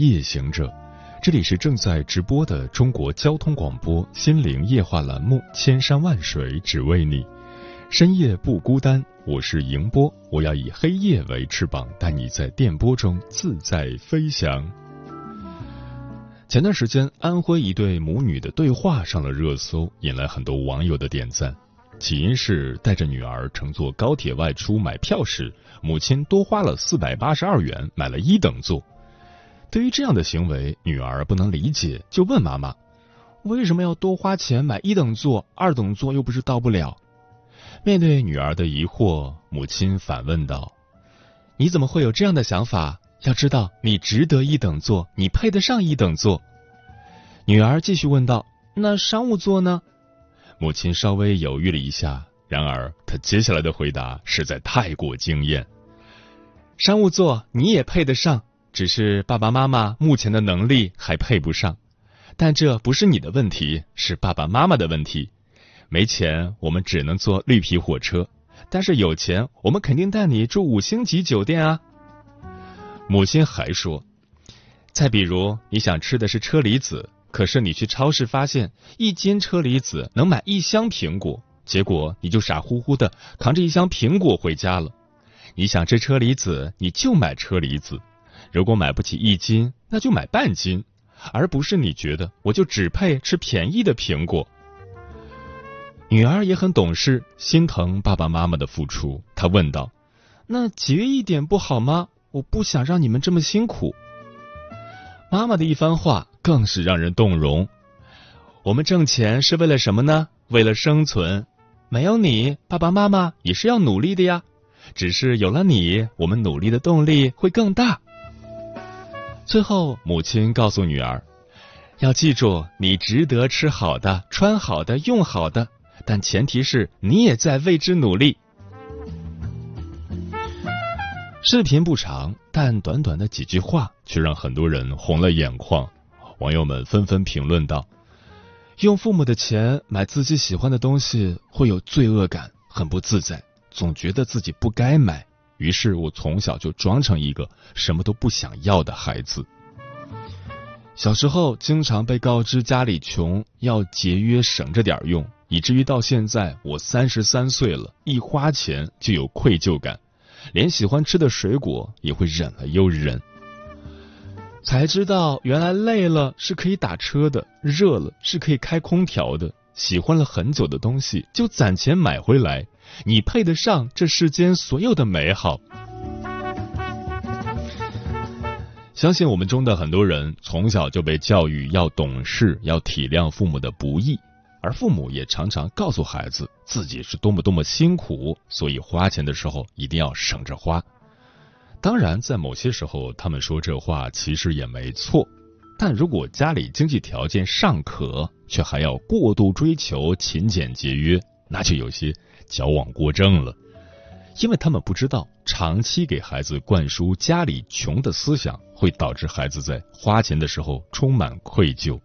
夜行者，这里是正在直播的中国交通广播心灵夜话栏目《千山万水只为你》，深夜不孤单，我是迎波，我要以黑夜为翅膀，带你在电波中自在飞翔。前段时间，安徽一对母女的对话上了热搜，引来很多网友的点赞。起因是带着女儿乘坐高铁外出买票时，母亲多花了四百八十二元买了一等座。对于这样的行为，女儿不能理解，就问妈妈：“为什么要多花钱买一等座？二等座又不是到不了。”面对女儿的疑惑，母亲反问道：“你怎么会有这样的想法？要知道，你值得一等座，你配得上一等座。”女儿继续问道：“那商务座呢？”母亲稍微犹豫了一下，然而她接下来的回答实在太过惊艳。商务座你也配得上，只是爸爸妈妈目前的能力还配不上。但这不是你的问题，是爸爸妈妈的问题。没钱，我们只能坐绿皮火车；但是有钱，我们肯定带你住五星级酒店啊。母亲还说，再比如你想吃的是车厘子。可是你去超市发现一斤车厘子能买一箱苹果，结果你就傻乎乎的扛着一箱苹果回家了。你想吃车厘子，你就买车厘子；如果买不起一斤，那就买半斤，而不是你觉得我就只配吃便宜的苹果。女儿也很懂事，心疼爸爸妈妈的付出，她问道：“那节约一点不好吗？我不想让你们这么辛苦。”妈妈的一番话。更是让人动容。我们挣钱是为了什么呢？为了生存。没有你，爸爸妈妈也是要努力的呀。只是有了你，我们努力的动力会更大。最后，母亲告诉女儿：要记住，你值得吃好的、穿好的、用好的，但前提是你也在为之努力。视频不长，但短短的几句话却让很多人红了眼眶。网友们纷纷评论道：“用父母的钱买自己喜欢的东西，会有罪恶感，很不自在，总觉得自己不该买。于是我从小就装成一个什么都不想要的孩子。小时候经常被告知家里穷，要节约省着点用，以至于到现在我三十三岁了，一花钱就有愧疚感，连喜欢吃的水果也会忍了又忍。”才知道，原来累了是可以打车的，热了是可以开空调的。喜欢了很久的东西，就攒钱买回来。你配得上这世间所有的美好。相信我们中的很多人从小就被教育要懂事，要体谅父母的不易，而父母也常常告诉孩子自己是多么多么辛苦，所以花钱的时候一定要省着花。当然，在某些时候，他们说这话其实也没错。但如果家里经济条件尚可，却还要过度追求勤俭节约，那就有些矫枉过正了。因为他们不知道，长期给孩子灌输家里穷的思想，会导致孩子在花钱的时候充满愧疚。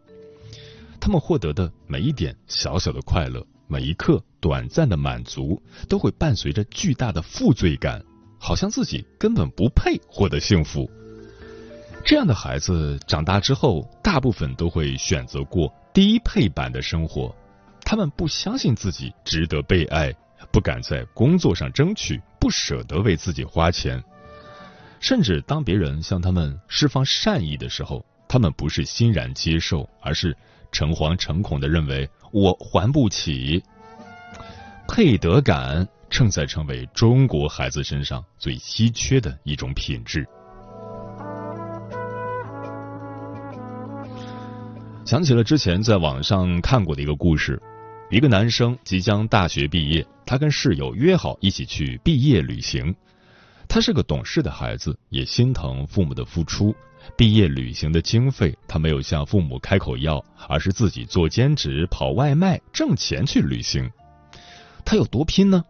他们获得的每一点小小的快乐，每一刻短暂的满足，都会伴随着巨大的负罪感。好像自己根本不配获得幸福。这样的孩子长大之后，大部分都会选择过低配版的生活。他们不相信自己值得被爱，不敢在工作上争取，不舍得为自己花钱。甚至当别人向他们释放善意的时候，他们不是欣然接受，而是诚惶诚恐的认为我还不起。配得感。正在成为中国孩子身上最稀缺的一种品质。想起了之前在网上看过的一个故事：一个男生即将大学毕业，他跟室友约好一起去毕业旅行。他是个懂事的孩子，也心疼父母的付出。毕业旅行的经费，他没有向父母开口要，而是自己做兼职、跑外卖挣钱去旅行。他有多拼呢？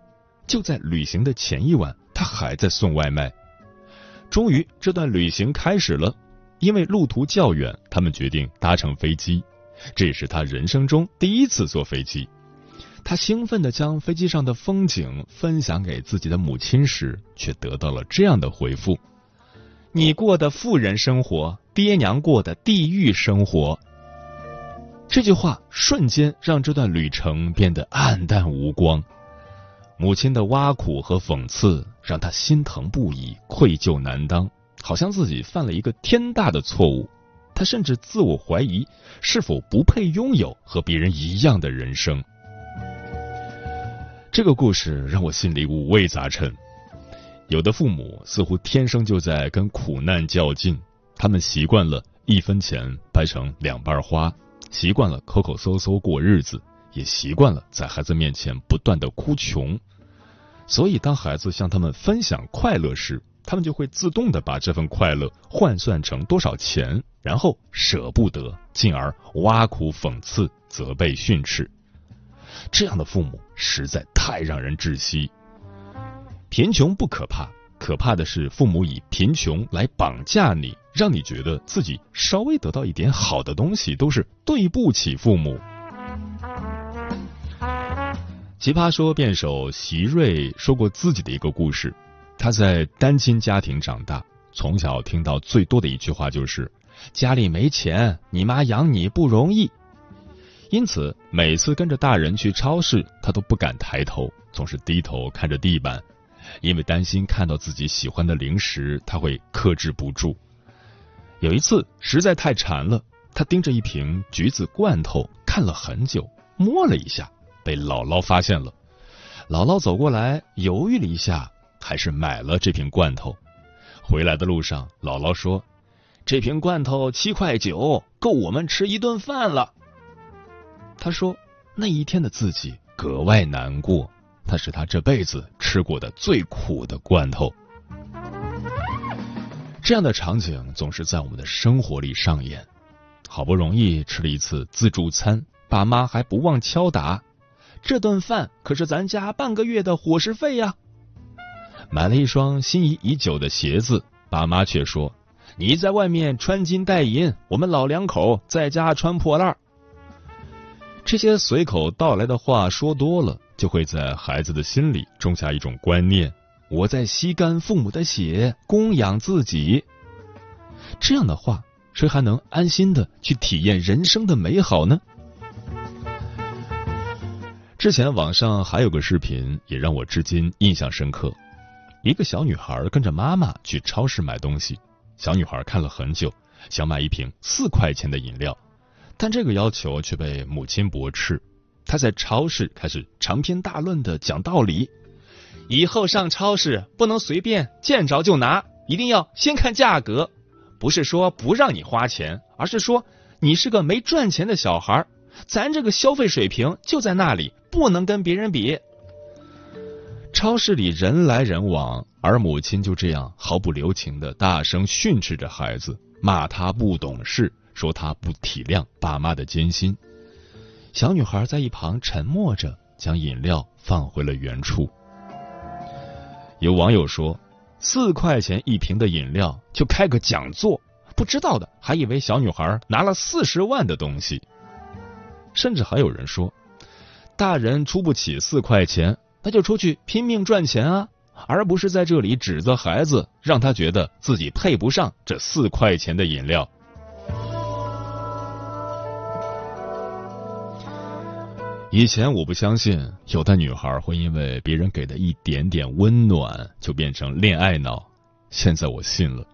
就在旅行的前一晚，他还在送外卖。终于，这段旅行开始了。因为路途较远，他们决定搭乘飞机。这是他人生中第一次坐飞机。他兴奋地将飞机上的风景分享给自己的母亲时，却得到了这样的回复：“你过的富人生活，爹娘过的地狱生活。”这句话瞬间让这段旅程变得黯淡无光。母亲的挖苦和讽刺让他心疼不已，愧疚难当。好像自己犯了一个天大的错误，他甚至自我怀疑是否不配拥有和别人一样的人生。这个故事让我心里五味杂陈。有的父母似乎天生就在跟苦难较劲，他们习惯了一分钱掰成两半花，习惯了抠抠搜搜过日子，也习惯了在孩子面前不断的哭穷。所以，当孩子向他们分享快乐时，他们就会自动的把这份快乐换算成多少钱，然后舍不得，进而挖苦、讽刺、责备、训斥。这样的父母实在太让人窒息。贫穷不可怕，可怕的是父母以贫穷来绑架你，让你觉得自己稍微得到一点好的东西都是对不起父母。奇葩说辩手席瑞说过自己的一个故事。他在单亲家庭长大，从小听到最多的一句话就是“家里没钱，你妈养你不容易”。因此，每次跟着大人去超市，他都不敢抬头，总是低头看着地板，因为担心看到自己喜欢的零食，他会克制不住。有一次实在太馋了，他盯着一瓶橘子罐头看了很久，摸了一下，被姥姥发现了。姥姥走过来，犹豫了一下。还是买了这瓶罐头。回来的路上，姥姥说：“这瓶罐头七块九，够我们吃一顿饭了。”他说：“那一天的自己格外难过，那是他这辈子吃过的最苦的罐头。”这样的场景总是在我们的生活里上演。好不容易吃了一次自助餐，爸妈还不忘敲打：“这顿饭可是咱家半个月的伙食费呀！”买了一双心仪已久的鞋子，爸妈却说：“你在外面穿金戴银，我们老两口在家穿破烂。”这些随口道来的话说多了，就会在孩子的心里种下一种观念：我在吸干父母的血，供养自己。这样的话，谁还能安心的去体验人生的美好呢？之前网上还有个视频，也让我至今印象深刻。一个小女孩跟着妈妈去超市买东西，小女孩看了很久，想买一瓶四块钱的饮料，但这个要求却被母亲驳斥。她在超市开始长篇大论的讲道理，以后上超市不能随便见着就拿，一定要先看价格。不是说不让你花钱，而是说你是个没赚钱的小孩，咱这个消费水平就在那里，不能跟别人比。超市里人来人往，而母亲就这样毫不留情的大声训斥着孩子，骂他不懂事，说他不体谅爸妈的艰辛。小女孩在一旁沉默着，将饮料放回了原处。有网友说，四块钱一瓶的饮料就开个讲座，不知道的还以为小女孩拿了四十万的东西。甚至还有人说，大人出不起四块钱。那就出去拼命赚钱啊，而不是在这里指责孩子，让他觉得自己配不上这四块钱的饮料。以前我不相信有的女孩会因为别人给的一点点温暖就变成恋爱脑，现在我信了。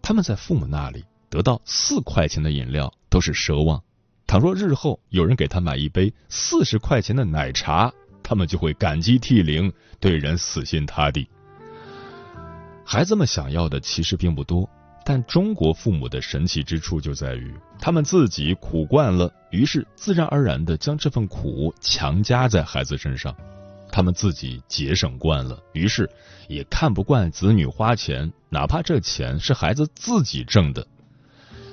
他们在父母那里得到四块钱的饮料都是奢望，倘若日后有人给他买一杯四十块钱的奶茶。他们就会感激涕零，对人死心塌地。孩子们想要的其实并不多，但中国父母的神奇之处就在于，他们自己苦惯了，于是自然而然的将这份苦强加在孩子身上。他们自己节省惯了，于是也看不惯子女花钱，哪怕这钱是孩子自己挣的。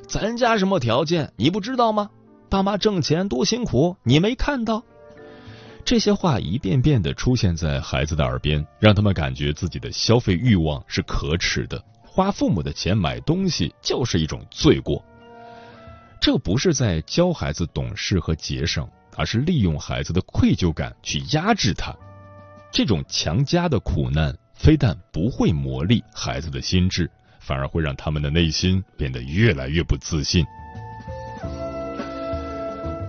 咱家什么条件你不知道吗？爸妈挣钱多辛苦，你没看到？这些话一遍遍的出现在孩子的耳边，让他们感觉自己的消费欲望是可耻的，花父母的钱买东西就是一种罪过。这不是在教孩子懂事和节省，而是利用孩子的愧疚感去压制他。这种强加的苦难，非但不会磨砺孩子的心智，反而会让他们的内心变得越来越不自信。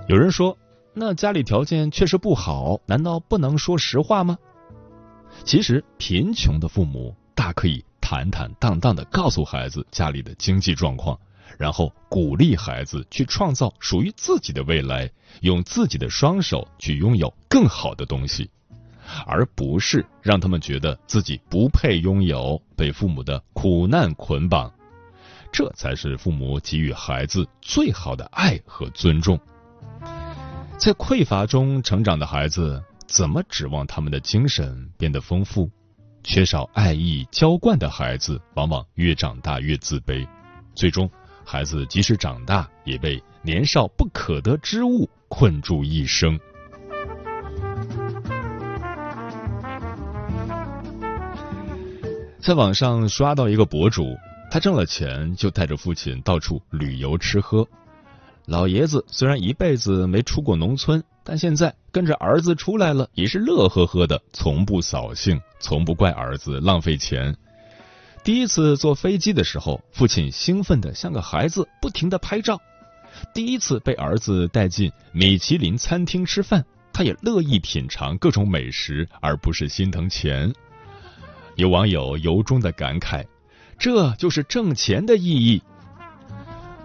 有人说。那家里条件确实不好，难道不能说实话吗？其实，贫穷的父母大可以坦坦荡荡的告诉孩子家里的经济状况，然后鼓励孩子去创造属于自己的未来，用自己的双手去拥有更好的东西，而不是让他们觉得自己不配拥有，被父母的苦难捆绑。这才是父母给予孩子最好的爱和尊重。在匮乏中成长的孩子，怎么指望他们的精神变得丰富？缺少爱意浇灌的孩子，往往越长大越自卑，最终，孩子即使长大，也被年少不可得之物困住一生。在网上刷到一个博主，他挣了钱就带着父亲到处旅游吃喝。老爷子虽然一辈子没出过农村，但现在跟着儿子出来了，也是乐呵呵的，从不扫兴，从不怪儿子浪费钱。第一次坐飞机的时候，父亲兴奋的像个孩子，不停的拍照。第一次被儿子带进米其林餐厅吃饭，他也乐意品尝各种美食，而不是心疼钱。有网友由衷的感慨：这就是挣钱的意义。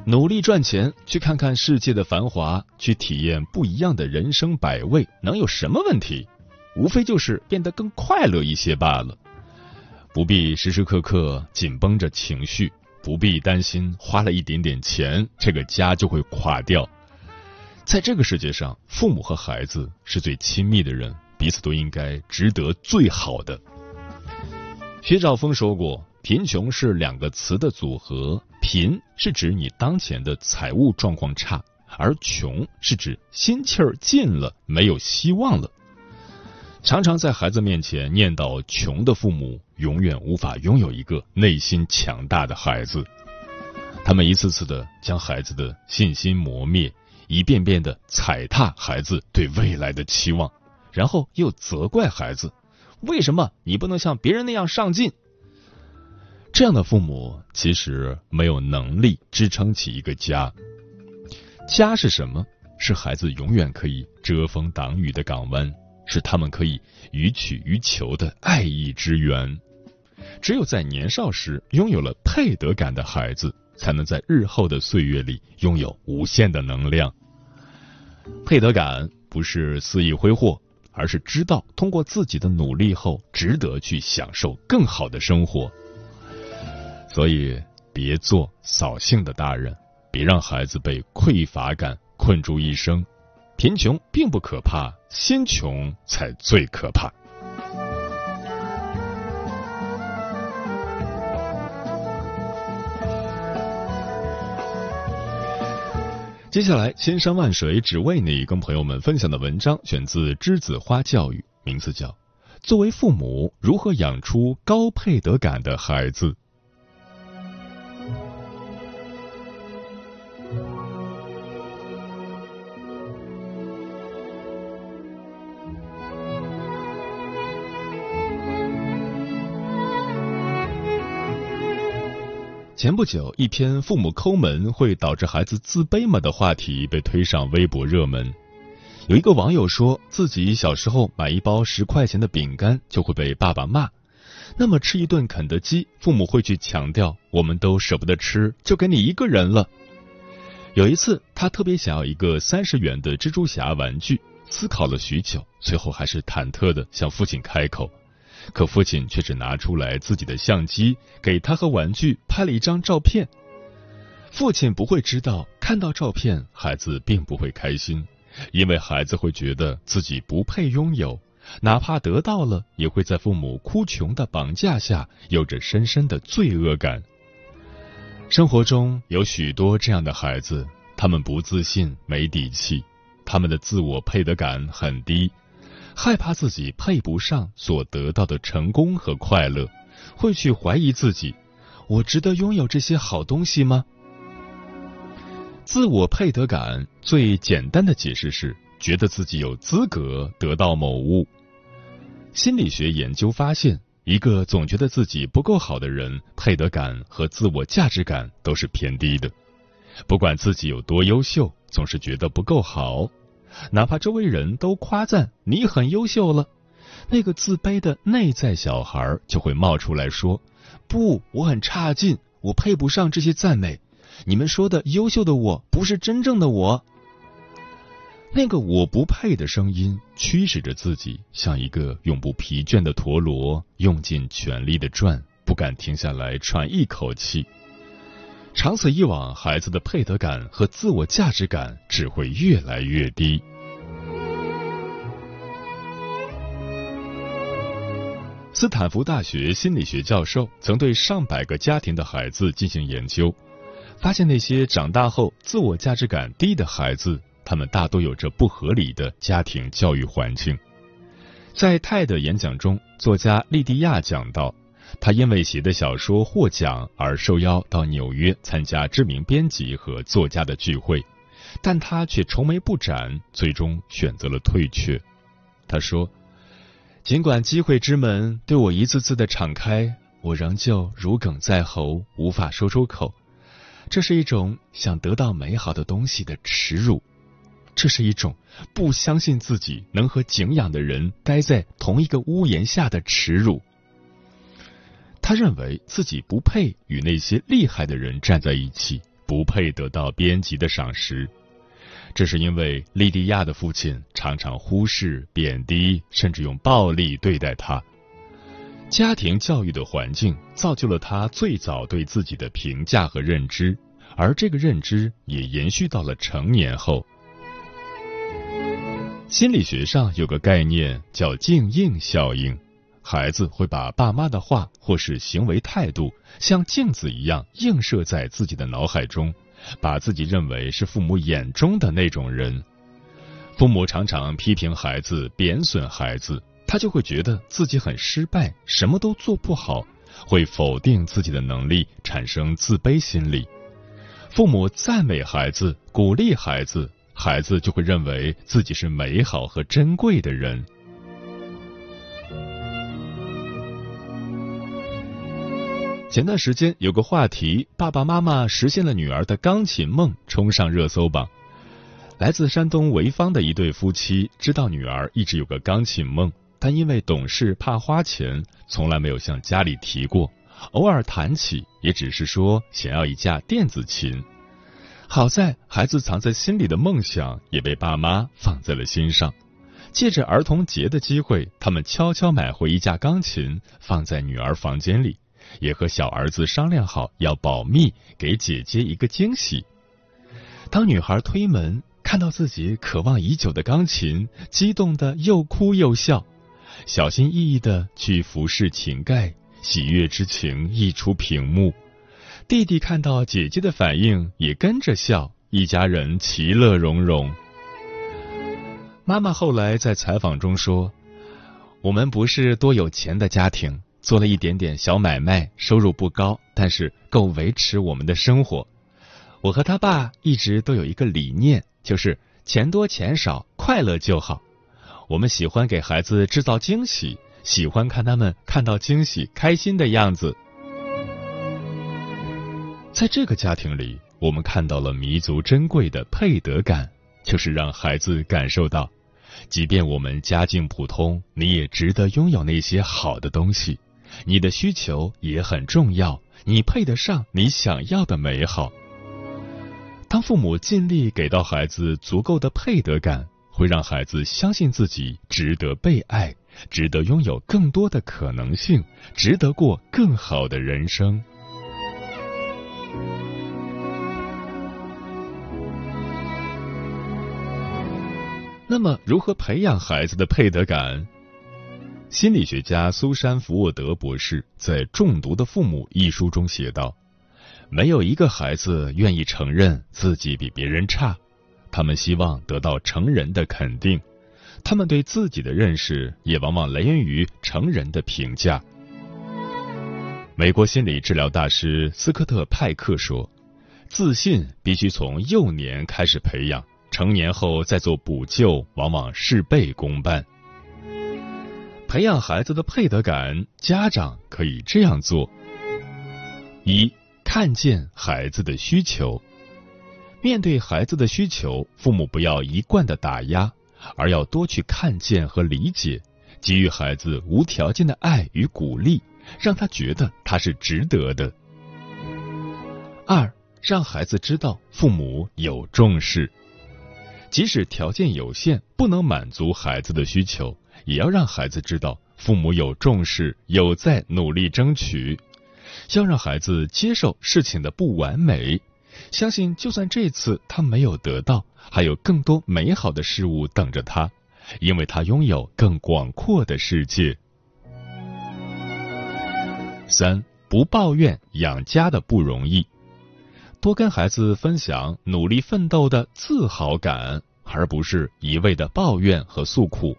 努力赚钱，去看看世界的繁华，去体验不一样的人生百味，能有什么问题？无非就是变得更快乐一些罢了。不必时时刻刻紧绷着情绪，不必担心花了一点点钱，这个家就会垮掉。在这个世界上，父母和孩子是最亲密的人，彼此都应该值得最好的。薛兆丰说过。贫穷是两个词的组合，贫是指你当前的财务状况差，而穷是指心气儿尽了，没有希望了。常常在孩子面前念叨穷的父母，永远无法拥有一个内心强大的孩子。他们一次次的将孩子的信心磨灭，一遍遍的踩踏孩子对未来的期望，然后又责怪孩子：为什么你不能像别人那样上进？这样的父母其实没有能力支撑起一个家。家是什么？是孩子永远可以遮风挡雨的港湾，是他们可以予取予求的爱意之源。只有在年少时拥有了配得感的孩子，才能在日后的岁月里拥有无限的能量。配得感不是肆意挥霍，而是知道通过自己的努力后，值得去享受更好的生活。所以，别做扫兴的大人，别让孩子被匮乏感困住一生。贫穷并不可怕，心穷才最可怕。接下来，千山万水只为你，跟朋友们分享的文章选自栀子花教育，名字叫《作为父母如何养出高配得感的孩子》。前不久，一篇“父母抠门会导致孩子自卑吗”的话题被推上微博热门。有一个网友说自己小时候买一包十块钱的饼干就会被爸爸骂，那么吃一顿肯德基，父母会去强调我们都舍不得吃，就给你一个人了。有一次，他特别想要一个三十元的蜘蛛侠玩具，思考了许久，最后还是忐忑的向父亲开口。可父亲却只拿出来自己的相机，给他和玩具拍了一张照片。父亲不会知道，看到照片，孩子并不会开心，因为孩子会觉得自己不配拥有，哪怕得到了，也会在父母哭穷的绑架下，有着深深的罪恶感。生活中有许多这样的孩子，他们不自信、没底气，他们的自我配得感很低，害怕自己配不上所得到的成功和快乐，会去怀疑自己：我值得拥有这些好东西吗？自我配得感最简单的解释是，觉得自己有资格得到某物。心理学研究发现，一个总觉得自己不够好的人，配得感和自我价值感都是偏低的。不管自己有多优秀，总是觉得不够好，哪怕周围人都夸赞你很优秀了，那个自卑的内在小孩就会冒出来说：“不，我很差劲，我配不上这些赞美。你们说的优秀的我，不是真正的我。”那个我不配的声音驱使着自己，像一个永不疲倦的陀螺，用尽全力的转，不敢停下来喘一口气。长此以往，孩子的配得感和自我价值感只会越来越低。斯坦福大学心理学教授曾对上百个家庭的孩子进行研究，发现那些长大后自我价值感低的孩子。他们大多有着不合理的家庭教育环境。在泰的演讲中，作家莉迪亚讲到，他因为写的小说获奖而受邀到纽约参加知名编辑和作家的聚会，但他却愁眉不展，最终选择了退却。他说：“尽管机会之门对我一次次的敞开，我仍旧如鲠在喉，无法说出口。这是一种想得到美好的东西的耻辱。”这是一种不相信自己能和敬仰的人待在同一个屋檐下的耻辱。他认为自己不配与那些厉害的人站在一起，不配得到编辑的赏识。这是因为莉迪亚的父亲常常忽视、贬低，甚至用暴力对待他。家庭教育的环境造就了他最早对自己的评价和认知，而这个认知也延续到了成年后。心理学上有个概念叫镜映效应，孩子会把爸妈的话或是行为态度像镜子一样映射在自己的脑海中，把自己认为是父母眼中的那种人。父母常常批评孩子、贬损孩子，他就会觉得自己很失败，什么都做不好，会否定自己的能力，产生自卑心理。父母赞美孩子，鼓励孩子。孩子就会认为自己是美好和珍贵的人。前段时间有个话题：爸爸妈妈实现了女儿的钢琴梦，冲上热搜榜。来自山东潍坊的一对夫妻知道女儿一直有个钢琴梦，但因为懂事怕花钱，从来没有向家里提过。偶尔谈起，也只是说想要一架电子琴。好在孩子藏在心里的梦想也被爸妈放在了心上，借着儿童节的机会，他们悄悄买回一架钢琴，放在女儿房间里，也和小儿子商量好要保密，给姐姐一个惊喜。当女孩推门看到自己渴望已久的钢琴，激动的又哭又笑，小心翼翼的去服侍琴盖，喜悦之情溢出屏幕。弟弟看到姐姐的反应，也跟着笑，一家人其乐融融。妈妈后来在采访中说：“我们不是多有钱的家庭，做了一点点小买卖，收入不高，但是够维持我们的生活。我和他爸一直都有一个理念，就是钱多钱少，快乐就好。我们喜欢给孩子制造惊喜，喜欢看他们看到惊喜开心的样子。”在这个家庭里，我们看到了弥足珍贵的配得感，就是让孩子感受到，即便我们家境普通，你也值得拥有那些好的东西。你的需求也很重要，你配得上你想要的美好。当父母尽力给到孩子足够的配得感，会让孩子相信自己值得被爱，值得拥有更多的可能性，值得过更好的人生。那么，如何培养孩子的配得感？心理学家苏珊·福沃德博士在《中毒的父母》一书中写道：“没有一个孩子愿意承认自己比别人差，他们希望得到成人的肯定，他们对自己的认识也往往来源于成人的评价。”美国心理治疗大师斯科特·派克说：“自信必须从幼年开始培养，成年后再做补救，往往事倍功半。”培养孩子的配得感，家长可以这样做：一、看见孩子的需求。面对孩子的需求，父母不要一贯的打压，而要多去看见和理解，给予孩子无条件的爱与鼓励，让他觉得他是值得的。二、让孩子知道父母有重视，即使条件有限，不能满足孩子的需求。也要让孩子知道父母有重视，有在努力争取。要让孩子接受事情的不完美，相信就算这次他没有得到，还有更多美好的事物等着他，因为他拥有更广阔的世界。三不抱怨养家的不容易，多跟孩子分享努力奋斗的自豪感，而不是一味的抱怨和诉苦。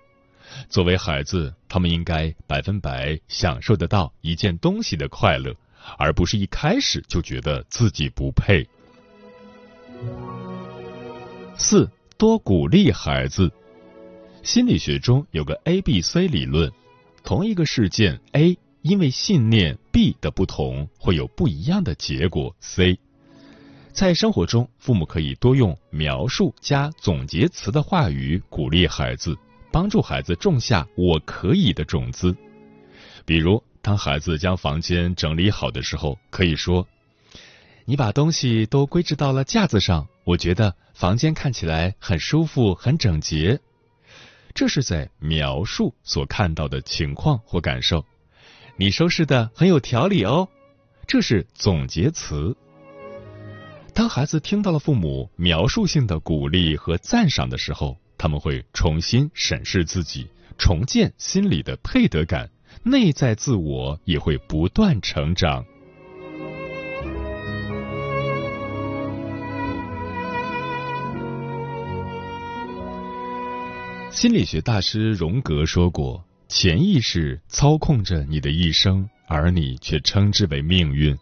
作为孩子，他们应该百分百享受得到一件东西的快乐，而不是一开始就觉得自己不配。四多鼓励孩子。心理学中有个 A B C 理论，同一个事件 A 因为信念 B 的不同，会有不一样的结果 C。在生活中，父母可以多用描述加总结词的话语鼓励孩子。帮助孩子种下“我可以”的种子。比如，当孩子将房间整理好的时候，可以说：“你把东西都归置到了架子上，我觉得房间看起来很舒服、很整洁。”这是在描述所看到的情况或感受。你收拾的很有条理哦，这是总结词。当孩子听到了父母描述性的鼓励和赞赏的时候，他们会重新审视自己，重建心理的配得感，内在自我也会不断成长。心理学大师荣格说过：“潜意识操控着你的一生，而你却称之为命运。”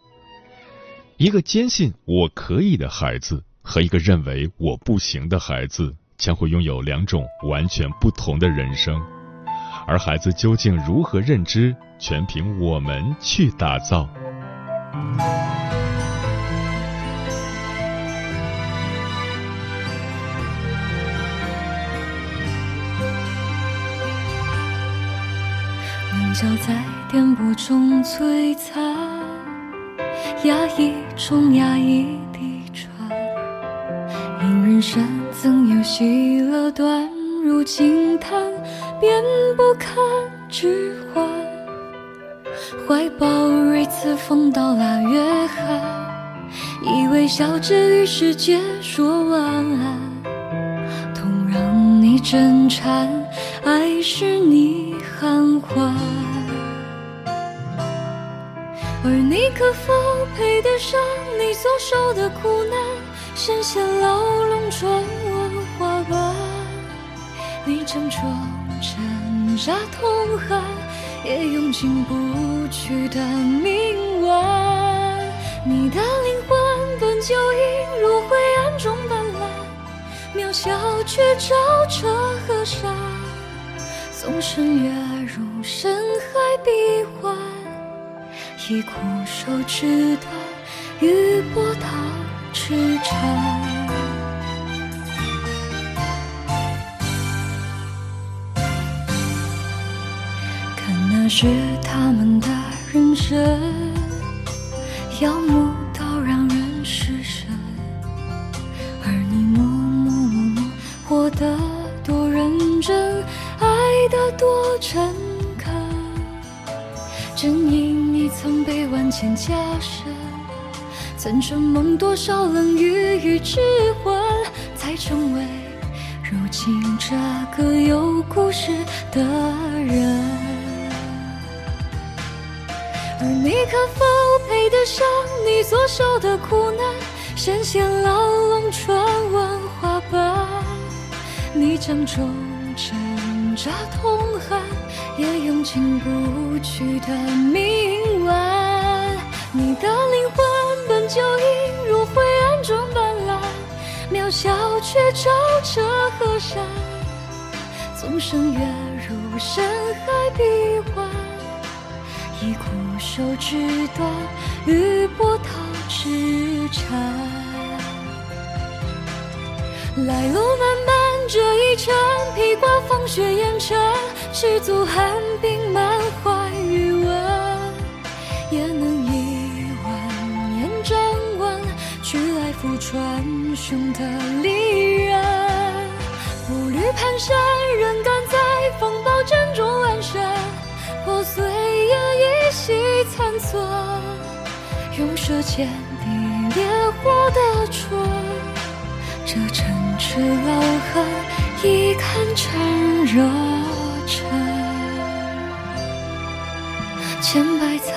一个坚信我可以的孩子，和一个认为我不行的孩子。将会拥有两种完全不同的人生，而孩子究竟如何认知，全凭我们去打造。棱角在颠簸中璀璨，压抑中压抑地喘，因人生。曾有喜乐断如惊叹，便不堪置换。怀抱锐刺风刀腊月寒，以为笑着与世界说晚安。痛让你震颤，爱使你含欢。而你可否配得上你所受的苦难？深陷牢笼中。你挣脱挣扎痛恨，也用尽不去的冥顽。你的灵魂本就映入灰暗中斑斓，渺小却照彻河山。纵身跃入深海彼岸，以枯手指断，与波涛痴缠。是他们的人生，耀目到让人失神，而你默默默默活得多认真，爱得多诚恳。正因你曾被万千加深，曾承蒙多少冷雨与质问，才成为如今这个有故事的人。而你可否配得上你所受的苦难？身陷牢笼，传闻花瓣，你将中挣扎痛恨，也用进不去的铭文。你的灵魂本就映入灰暗中斑斓，渺小却照彻河山，纵身跃入深海闭环。以枯手指断，与波涛之缠。来路漫漫，这一程披挂风雪烟尘，赤足寒冰满怀余温，也能一万年站稳，去来复传雄的利刃。步履蹒跚，仍敢在风暴阵中安身。破碎也依稀残存，用舌尖抵烈火的唇，这城池老恨已堪成热忱。千百次，